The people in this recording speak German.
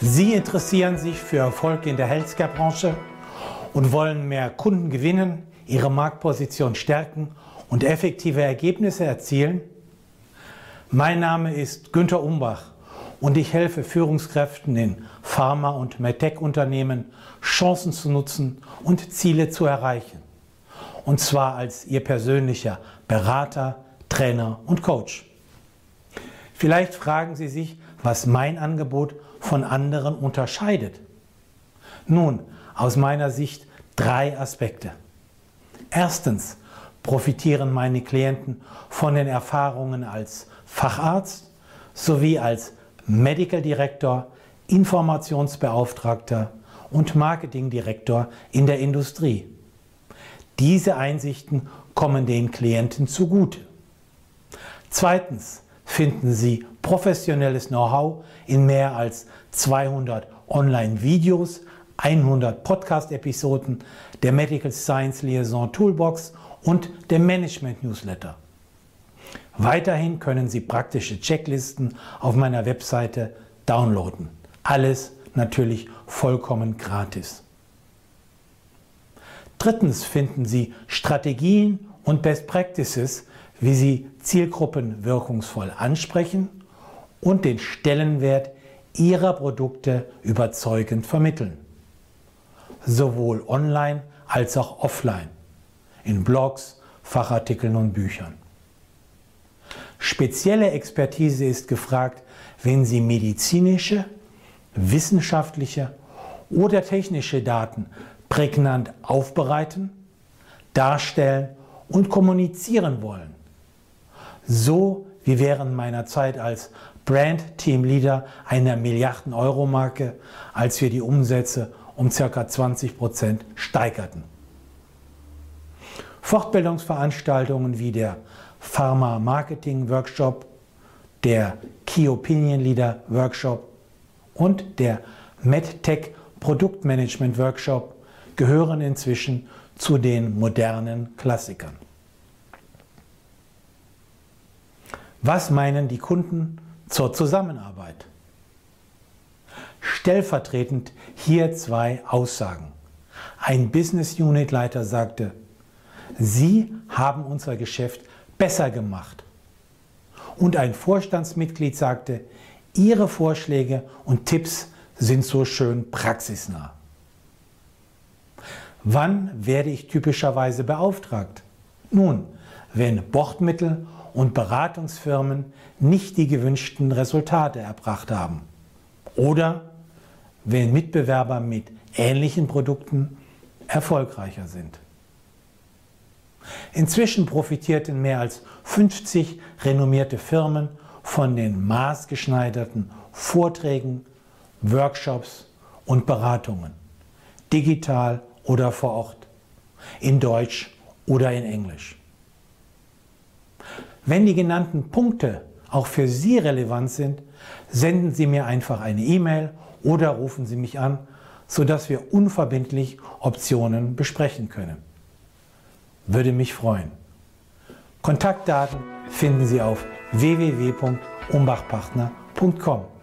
Sie interessieren sich für Erfolg in der Healthcare-Branche und wollen mehr Kunden gewinnen, ihre Marktposition stärken und effektive Ergebnisse erzielen? Mein Name ist Günter Umbach und ich helfe Führungskräften in Pharma- und MedTech-Unternehmen, Chancen zu nutzen und Ziele zu erreichen. Und zwar als Ihr persönlicher Berater, Trainer und Coach. Vielleicht fragen Sie sich, was mein Angebot von anderen unterscheidet. Nun, aus meiner Sicht drei Aspekte. Erstens profitieren meine Klienten von den Erfahrungen als Facharzt sowie als Medical Director, Informationsbeauftragter und Marketingdirektor in der Industrie. Diese Einsichten kommen den Klienten zugute. Zweitens finden Sie professionelles Know-how in mehr als 200 Online-Videos, 100 Podcast-Episoden, der Medical Science Liaison Toolbox und dem Management Newsletter. Weiterhin können Sie praktische Checklisten auf meiner Webseite downloaden. Alles natürlich vollkommen gratis. Drittens finden Sie Strategien und Best Practices, wie Sie Zielgruppen wirkungsvoll ansprechen und den Stellenwert Ihrer Produkte überzeugend vermitteln. Sowohl online als auch offline, in Blogs, Fachartikeln und Büchern. Spezielle Expertise ist gefragt, wenn Sie medizinische, wissenschaftliche oder technische Daten prägnant aufbereiten, darstellen und kommunizieren wollen. So wie während meiner Zeit als Brand Team Leader einer Milliarden-Euro-Marke, als wir die Umsätze um ca. 20 Prozent steigerten. Fortbildungsveranstaltungen wie der Pharma Marketing Workshop, der Key Opinion Leader Workshop und der MedTech Produktmanagement Workshop gehören inzwischen zu den modernen Klassikern. Was meinen die Kunden zur Zusammenarbeit? Stellvertretend hier zwei Aussagen. Ein Business Unit Leiter sagte, Sie haben unser Geschäft besser gemacht. Und ein Vorstandsmitglied sagte, Ihre Vorschläge und Tipps sind so schön praxisnah. Wann werde ich typischerweise beauftragt? Nun, wenn Bordmittel und Beratungsfirmen nicht die gewünschten Resultate erbracht haben. Oder wenn Mitbewerber mit ähnlichen Produkten erfolgreicher sind. Inzwischen profitierten mehr als 50 renommierte Firmen von den maßgeschneiderten Vorträgen, Workshops und Beratungen, digital oder vor Ort, in Deutsch oder in Englisch. Wenn die genannten Punkte auch für Sie relevant sind, senden Sie mir einfach eine E-Mail oder rufen Sie mich an, sodass wir unverbindlich Optionen besprechen können. Würde mich freuen. Kontaktdaten finden Sie auf www.umbachpartner.com.